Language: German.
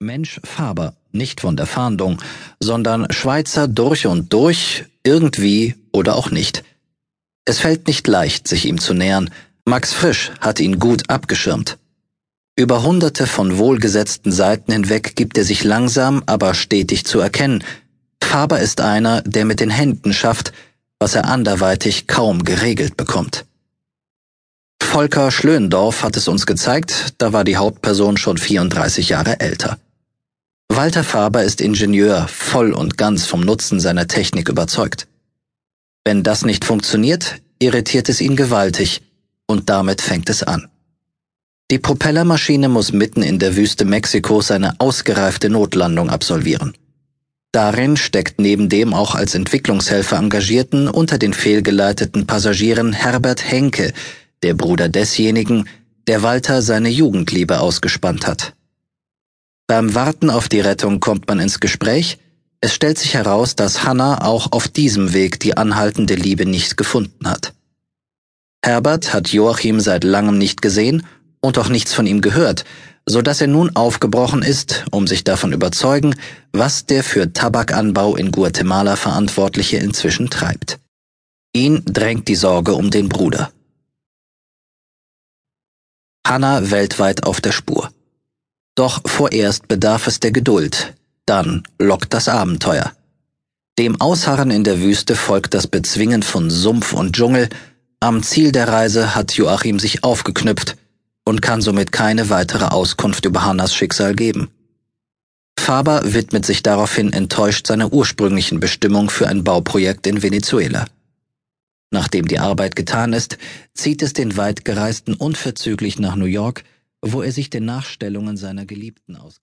Mensch Faber, nicht von der Fahndung, sondern Schweizer durch und durch, irgendwie oder auch nicht. Es fällt nicht leicht, sich ihm zu nähern. Max Frisch hat ihn gut abgeschirmt. Über hunderte von wohlgesetzten Seiten hinweg gibt er sich langsam, aber stetig zu erkennen. Faber ist einer, der mit den Händen schafft, was er anderweitig kaum geregelt bekommt. Volker Schlöndorff hat es uns gezeigt, da war die Hauptperson schon 34 Jahre älter. Walter Faber ist Ingenieur, voll und ganz vom Nutzen seiner Technik überzeugt. Wenn das nicht funktioniert, irritiert es ihn gewaltig, und damit fängt es an. Die Propellermaschine muss mitten in der Wüste Mexikos eine ausgereifte Notlandung absolvieren. Darin steckt neben dem auch als Entwicklungshelfer engagierten unter den fehlgeleiteten Passagieren Herbert Henke, der Bruder desjenigen, der Walter seine Jugendliebe ausgespannt hat. Beim Warten auf die Rettung kommt man ins Gespräch, es stellt sich heraus, dass Hannah auch auf diesem Weg die anhaltende Liebe nicht gefunden hat. Herbert hat Joachim seit langem nicht gesehen und auch nichts von ihm gehört, so dass er nun aufgebrochen ist, um sich davon überzeugen, was der für Tabakanbau in Guatemala Verantwortliche inzwischen treibt. Ihn drängt die Sorge um den Bruder. Hannah weltweit auf der Spur. Doch vorerst bedarf es der Geduld, dann lockt das Abenteuer. Dem Ausharren in der Wüste folgt das Bezwingen von Sumpf und Dschungel, am Ziel der Reise hat Joachim sich aufgeknüpft und kann somit keine weitere Auskunft über Hannas Schicksal geben. Faber widmet sich daraufhin enttäuscht seiner ursprünglichen Bestimmung für ein Bauprojekt in Venezuela. Nachdem die Arbeit getan ist, zieht es den Weitgereisten unverzüglich nach New York, wo er sich den Nachstellungen seiner Geliebten ausgesetzt